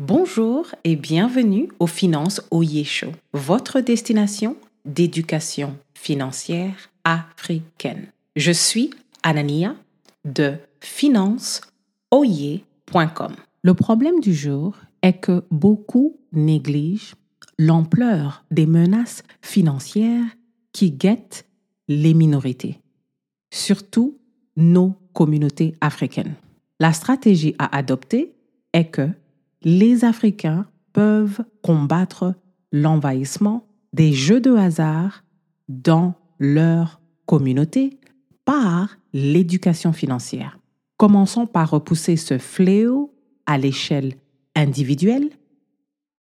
Bonjour et bienvenue au Finance Oye Show, votre destination d'éducation financière africaine. Je suis Anania de financeoye.com. Le problème du jour est que beaucoup négligent l'ampleur des menaces financières qui guettent les minorités, surtout nos communautés africaines. La stratégie à adopter est que les Africains peuvent combattre l'envahissement des jeux de hasard dans leur communauté par l'éducation financière. Commençons par repousser ce fléau à l'échelle individuelle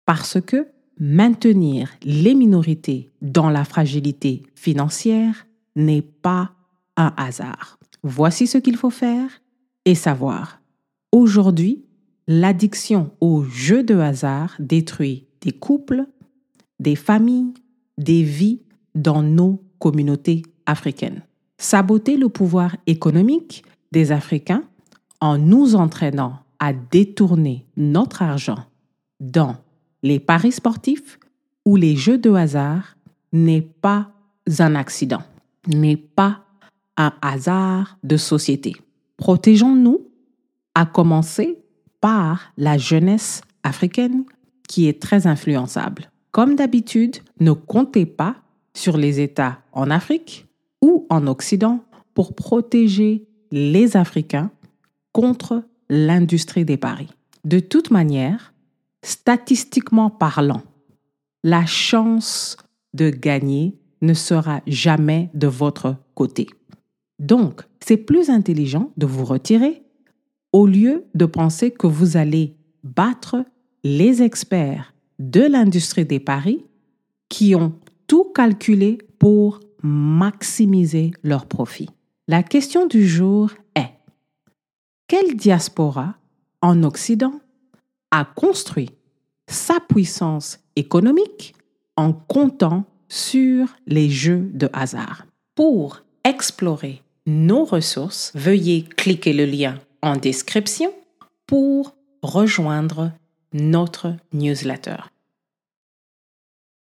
parce que maintenir les minorités dans la fragilité financière n'est pas un hasard. Voici ce qu'il faut faire et savoir. Aujourd'hui, l'addiction aux jeux de hasard détruit des couples, des familles, des vies dans nos communautés africaines. Saboter le pouvoir économique des Africains en nous entraînant à détourner notre argent dans les paris sportifs ou les jeux de hasard n'est pas un accident, n'est pas un hasard de société. Protégeons-nous à commencer par la jeunesse africaine qui est très influençable. Comme d'habitude, ne comptez pas sur les États en Afrique ou en Occident pour protéger les Africains contre l'industrie des paris. De toute manière, statistiquement parlant, la chance de gagner ne sera jamais de votre côté. Donc, c'est plus intelligent de vous retirer au lieu de penser que vous allez battre les experts de l'industrie des paris qui ont tout calculé pour maximiser leurs profits. La question du jour est, quelle diaspora en Occident a construit sa puissance économique en comptant sur les jeux de hasard? Pour explorer nos ressources, veuillez cliquer le lien en description pour rejoindre notre newsletter.